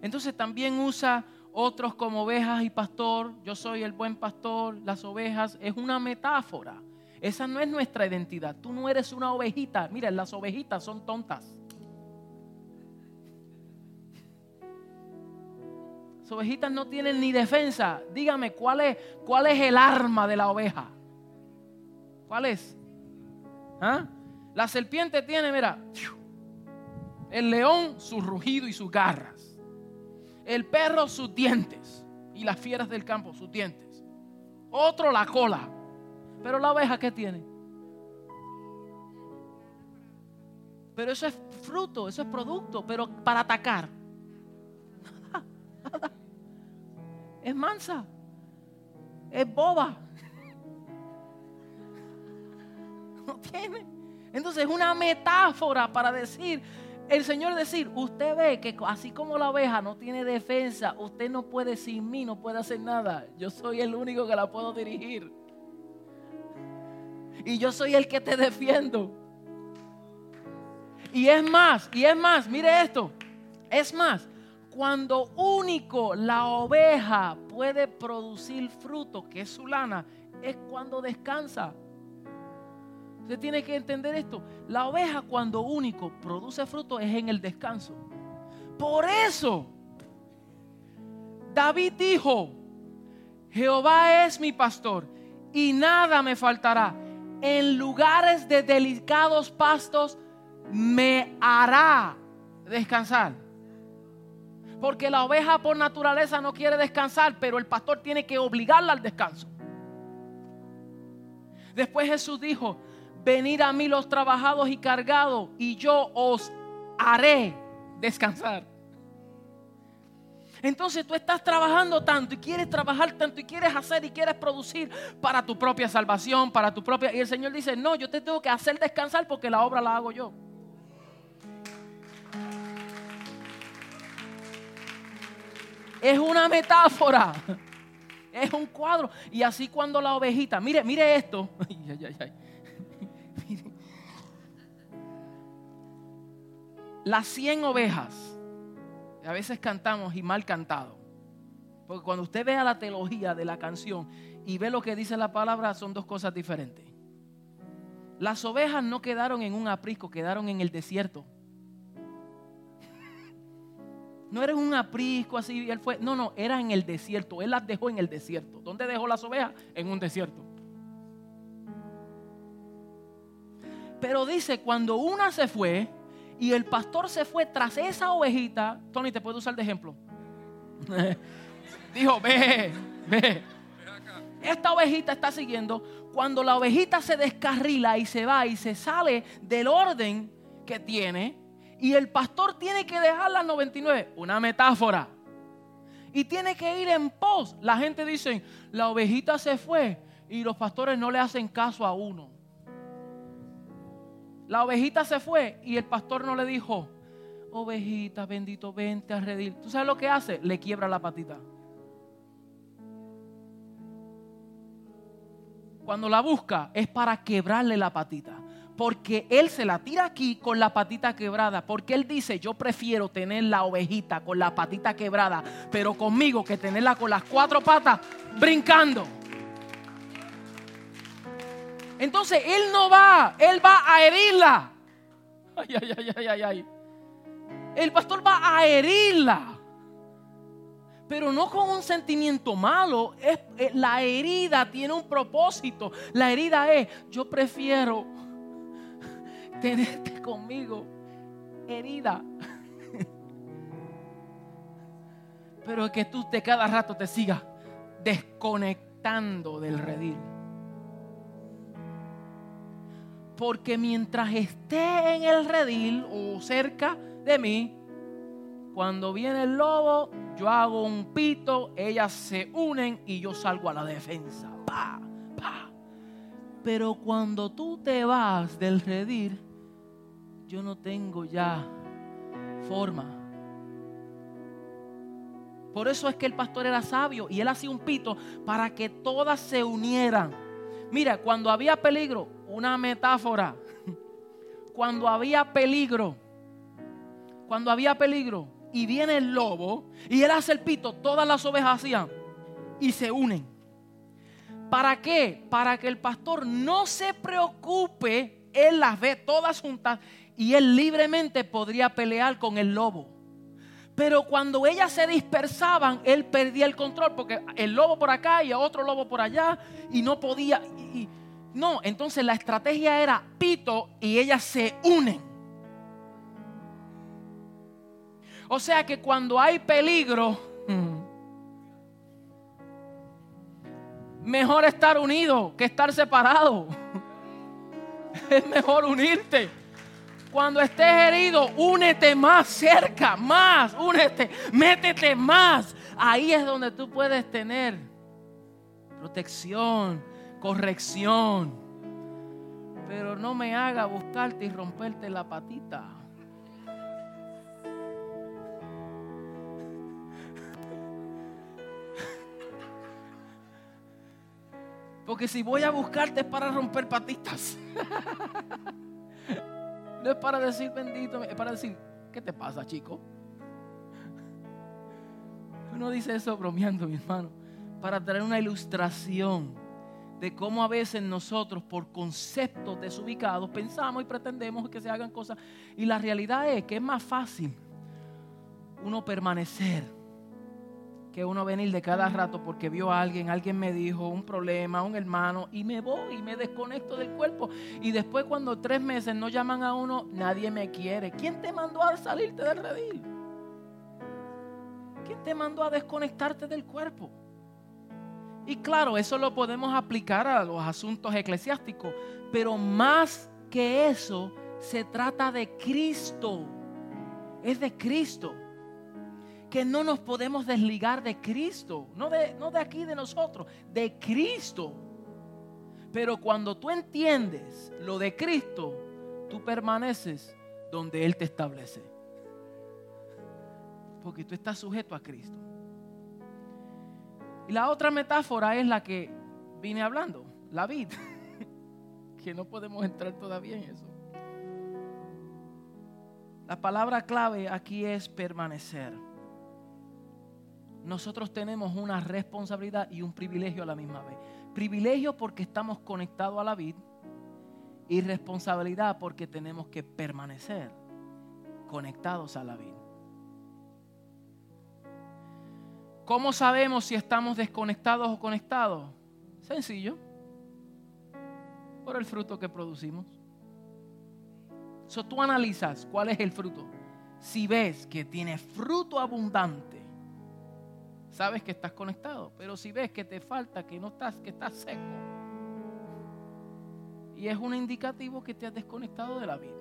Entonces también usa otros como ovejas y pastor, yo soy el buen pastor, las ovejas, es una metáfora. Esa no es nuestra identidad. Tú no eres una ovejita. Mira, las ovejitas son tontas. Las ovejitas no tienen ni defensa. Dígame, ¿cuál es, cuál es el arma de la oveja? ¿Cuál es? ¿Ah? La serpiente tiene, mira, el león su rugido y sus garras. El perro sus dientes. Y las fieras del campo sus dientes. Otro la cola. Pero la oveja ¿qué tiene? Pero eso es fruto, eso es producto, pero para atacar. <laughs> Es mansa. Es boba. <laughs> No tiene. Entonces es una metáfora para decir el Señor decir, usted ve que así como la oveja no tiene defensa, usted no puede sin mí, no puede hacer nada. Yo soy el único que la puedo dirigir. Y yo soy el que te defiendo. Y es más, y es más, mire esto. Es más, cuando único la oveja puede producir fruto, que es su lana, es cuando descansa. Usted tiene que entender esto. La oveja cuando único produce fruto es en el descanso. Por eso, David dijo, Jehová es mi pastor y nada me faltará. En lugares de delicados pastos me hará descansar. Porque la oveja por naturaleza no quiere descansar, pero el pastor tiene que obligarla al descanso. Después Jesús dijo, venid a mí los trabajados y cargados, y yo os haré descansar. Entonces tú estás trabajando tanto y quieres trabajar tanto y quieres hacer y quieres producir para tu propia salvación, para tu propia... Y el Señor dice, no, yo te tengo que hacer descansar porque la obra la hago yo. Es una metáfora. Es un cuadro. Y así cuando la ovejita, mire, mire esto. <laughs> Ay, ay, ay. Las 100 ovejas, a veces cantamos y mal cantado. Porque cuando usted vea la teología de la canción y ve lo que dice la palabra, son dos cosas diferentes. Las ovejas no quedaron en un aprisco, quedaron en el desierto. <laughs> No era un aprisco así, él fue. No, no, era en el desierto. Él las dejó en el desierto. ¿Dónde dejó las ovejas? En un desierto. Pero dice, cuando una se fue, y el pastor se fue tras esa ovejita. Tony, te puedo usar de ejemplo. <laughs> Dijo, ve, ve. Esta ovejita está siguiendo. Cuando la ovejita se descarrila y se va y se sale del orden que tiene, y el pastor tiene que dejar las 99, una metáfora. Y tiene que ir en pos. La gente dice, la ovejita se fue y los pastores no le hacen caso a uno. La ovejita se fue y el pastor no le dijo, ovejita, bendito, vente a redil. ¿Tú sabes lo que hace? Le quiebra la patita. Cuando la busca es para quebrarle la patita. Porque él se la tira aquí con la patita quebrada. Porque él dice, yo prefiero tener la ovejita con la patita quebrada, pero conmigo que tenerla con las cuatro patas brincando. Entonces Él no va, Él va a herirla. Ay, ay, ay, ay, ay, ay. El pastor va a herirla. Pero no con un sentimiento malo. Es, eh, la herida tiene un propósito. La herida es, yo prefiero <laughs> tenerte conmigo. Herida. <laughs> Pero que tú de cada rato te sigas desconectando del redil. Porque mientras esté en el redil o cerca de mí, cuando viene el lobo, yo hago un pito, ellas se unen y yo salgo a la defensa. Pa, pa. Pero cuando tú te vas del redil, yo no tengo ya forma. Por eso es que el pastor era sabio y él hacía un pito para que todas se unieran. Mira, cuando había peligro, una metáfora. Cuando había peligro, cuando había peligro y viene el lobo y él hace el pito, todas las ovejas hacían y se unen. ¿Para qué? Para que el pastor no se preocupe, él las ve todas juntas y él libremente podría pelear con el lobo. Pero cuando ellas se dispersaban, él perdía el control porque el lobo por acá y otro lobo por allá y no podía. Y, no, entonces la estrategia era pito y ellas se unen. O sea que cuando hay peligro, mejor estar unido que estar separado. <laughs> Es mejor unirte. Cuando estés herido, únete más cerca, más, únete, métete más. Ahí es donde tú puedes tener protección, corrección. Pero no me haga buscarte y romperte la patita. Porque si voy a buscarte es para romper patitas. <laughs> No es para decir bendito, es para decir, ¿qué te pasa, chico? Uno dice eso bromeando, mi hermano, para traer una ilustración de cómo a veces nosotros por conceptos desubicados pensamos y pretendemos que se hagan cosas. Y la realidad es que es más fácil uno permanecer que uno venir de cada rato porque vio a alguien, alguien me dijo un problema, un hermano, y me voy y me desconecto del cuerpo. Y después cuando tres meses no llaman a uno, nadie me quiere. ¿Quién te mandó a salirte del redil? ¿Quién te mandó a desconectarte del cuerpo? Y claro, eso lo podemos aplicar a los asuntos eclesiásticos, pero más que eso, se trata de Cristo. Es de Cristo que no nos podemos desligar de Cristo, no de, no de aquí de nosotros, de Cristo. Pero cuando tú entiendes lo de Cristo, tú permaneces donde Él te establece. Porque tú estás sujeto a Cristo. Y la otra metáfora es la que vine hablando, la vida. <laughs> que no podemos entrar todavía en eso. La palabra clave aquí es permanecer nosotros tenemos una responsabilidad y un privilegio a la misma vez. Privilegio porque estamos conectados a la vida y responsabilidad porque tenemos que permanecer conectados a la vida. ¿Cómo sabemos si estamos desconectados o conectados? Sencillo. Por el fruto que producimos. Si tú analizas cuál es el fruto. Si ves que tiene fruto abundante, sabes que estás conectado. Pero si ves que te falta, que no estás, que estás seco, y es un indicativo que te has desconectado de la vida.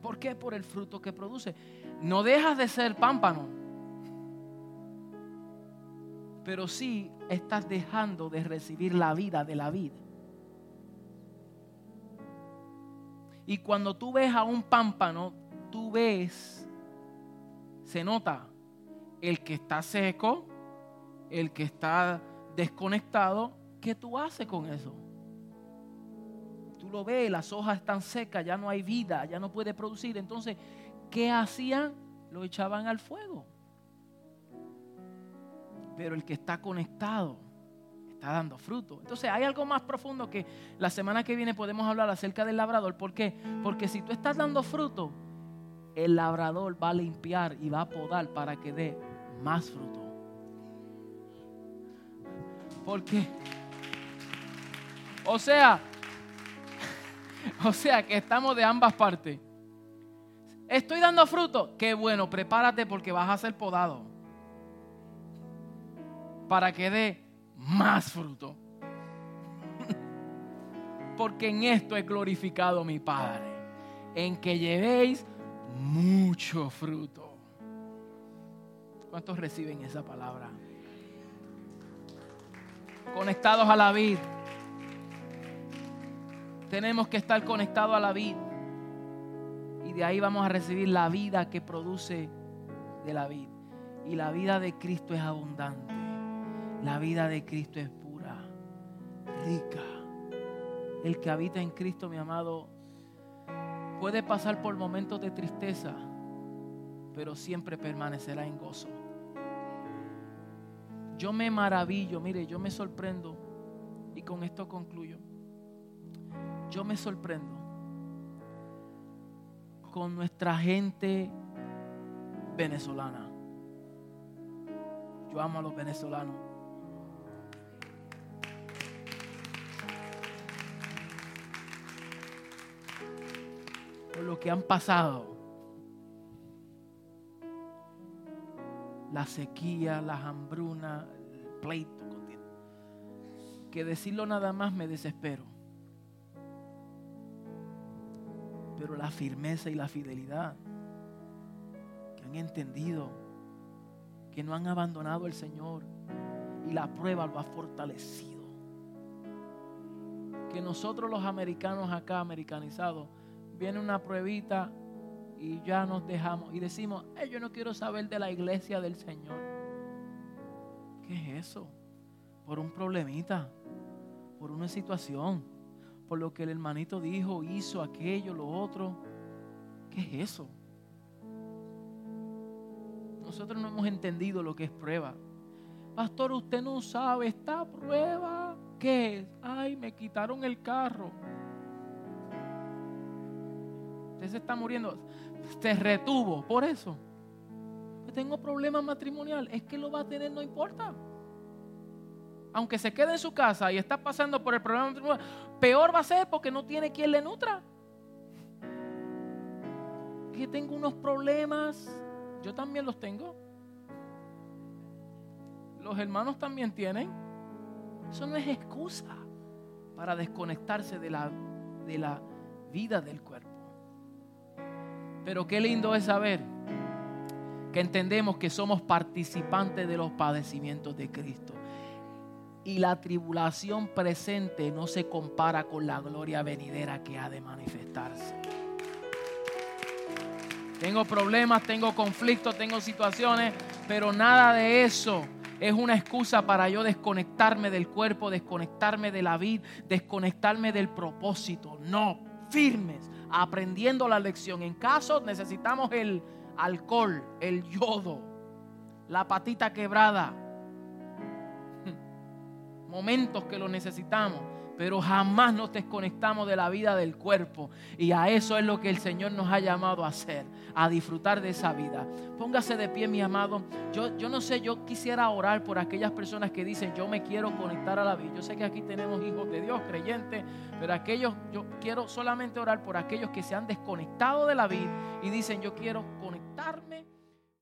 ¿Por qué? Por el fruto que produce. No dejas de ser pámpano, pero sí estás dejando de recibir la vida de la vida. Y cuando tú ves a un pámpano, tú ves, se nota el que está seco, el que está desconectado, ¿qué tú haces con eso? Tú lo ves, las hojas están secas, ya no hay vida, ya no puede producir. Entonces, ¿qué hacían? Lo echaban al fuego. Pero el que está conectado está dando fruto. Entonces hay algo más profundo que la semana que viene podemos hablar acerca del labrador. ¿Por qué? Porque si tú estás dando fruto, el labrador va a limpiar y va a podar para que dé más fruto. ¿Por qué? O sea, <laughs> o sea que estamos de ambas partes. Estoy dando fruto. Qué bueno, prepárate porque vas a ser podado. Para que dé más fruto. <laughs> Porque en esto he glorificado mi Padre. En que llevéis mucho fruto. ¿Cuántos reciben esa palabra? Conectados a la vida. Tenemos que estar conectados a la vida. Y de ahí vamos a recibir la vida que produce de la vida. Y la vida de Cristo es abundante. La vida de Cristo es pura, rica. El que habita en Cristo, mi amado, puede pasar por momentos de tristeza, pero siempre permanecerá en gozo. Yo me maravillo, mire, yo me sorprendo, y con esto concluyo. Yo me sorprendo con nuestra gente venezolana. Yo amo a los venezolanos. Por lo que han pasado. La sequía, las hambrunas, el pleito. Que decirlo nada más me desespero. pero la firmeza y la fidelidad, que han entendido, que no han abandonado al Señor y la prueba lo ha fortalecido. Que nosotros los americanos acá, americanizados, viene una pruebita y ya nos dejamos y decimos, yo no quiero saber de la iglesia del Señor. ¿Qué es eso? Por un problemita, por una situación por lo que el hermanito dijo, hizo aquello, lo otro. ¿Qué es eso? Nosotros no hemos entendido lo que es prueba. Pastor, usted no sabe, esta prueba, ¿qué es? Ay, me quitaron el carro. Usted se está muriendo. Se retuvo por eso. Tengo problemas matrimonial. Es que lo va a tener, no importa aunque se quede en su casa y está pasando por el problema peor va a ser porque no tiene quien le nutra. Que tengo unos problemas, yo también los tengo. Los hermanos también tienen. Eso no es excusa para desconectarse de la, de la vida del cuerpo. Pero qué lindo es saber que entendemos que somos participantes de los padecimientos de Cristo y la tribulación presente no se compara con la gloria venidera que ha de manifestarse. Tengo problemas, tengo conflictos, tengo situaciones, pero nada de eso es una excusa para yo desconectarme del cuerpo, desconectarme de la vida, desconectarme del propósito. No, firmes, aprendiendo la lección. En caso necesitamos el alcohol, el yodo, la patita quebrada, <laughs> momentos que lo necesitamos, pero jamás nos desconectamos de la vida del cuerpo. Y a eso es lo que el Señor nos ha llamado a hacer, a disfrutar de esa vida. Póngase de pie, mi amado. Yo, yo no sé, yo quisiera orar por aquellas personas que dicen, yo me quiero conectar a la vida. Yo sé que aquí tenemos hijos de Dios, creyentes, pero aquellos, yo quiero solamente orar por aquellos que se han desconectado de la vida y dicen, yo quiero conectarme